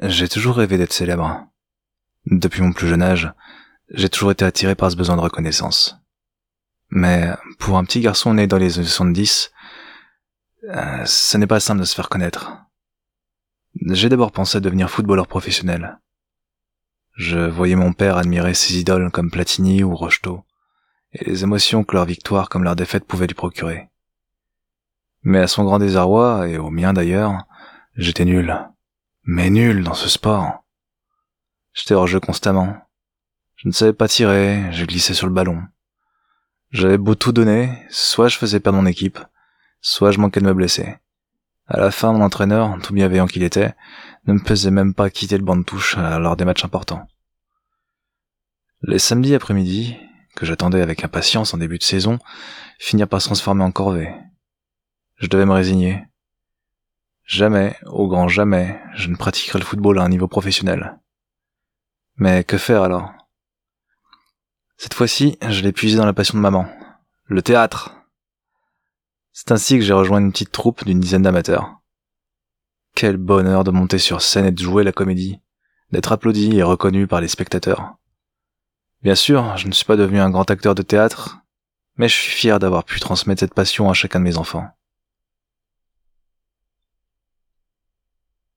J'ai toujours rêvé d'être célèbre. Depuis mon plus jeune âge, j'ai toujours été attiré par ce besoin de reconnaissance. Mais pour un petit garçon né dans les années 70, euh, ce n'est pas simple de se faire connaître. J'ai d'abord pensé à devenir footballeur professionnel. Je voyais mon père admirer ses idoles comme Platini ou Rocheteau, et les émotions que leur victoire comme leur défaite pouvaient lui procurer. Mais à son grand désarroi, et au mien d'ailleurs, j'étais nul mais nul dans ce sport. J'étais hors jeu constamment. Je ne savais pas tirer, je glissais sur le ballon. J'avais beau tout donner, soit je faisais perdre mon équipe, soit je manquais de me blesser. À la fin, mon entraîneur, tout bienveillant qu'il était, ne me faisait même pas quitter le banc de touche lors des matchs importants. Les samedis après-midi, que j'attendais avec impatience en début de saison, finirent par se transformer en corvée. Je devais me résigner. Jamais, au grand jamais, je ne pratiquerai le football à un niveau professionnel. Mais que faire alors? Cette fois-ci, je l'ai puisé dans la passion de maman. Le théâtre. C'est ainsi que j'ai rejoint une petite troupe d'une dizaine d'amateurs. Quel bonheur de monter sur scène et de jouer la comédie, d'être applaudi et reconnu par les spectateurs. Bien sûr, je ne suis pas devenu un grand acteur de théâtre, mais je suis fier d'avoir pu transmettre cette passion à chacun de mes enfants.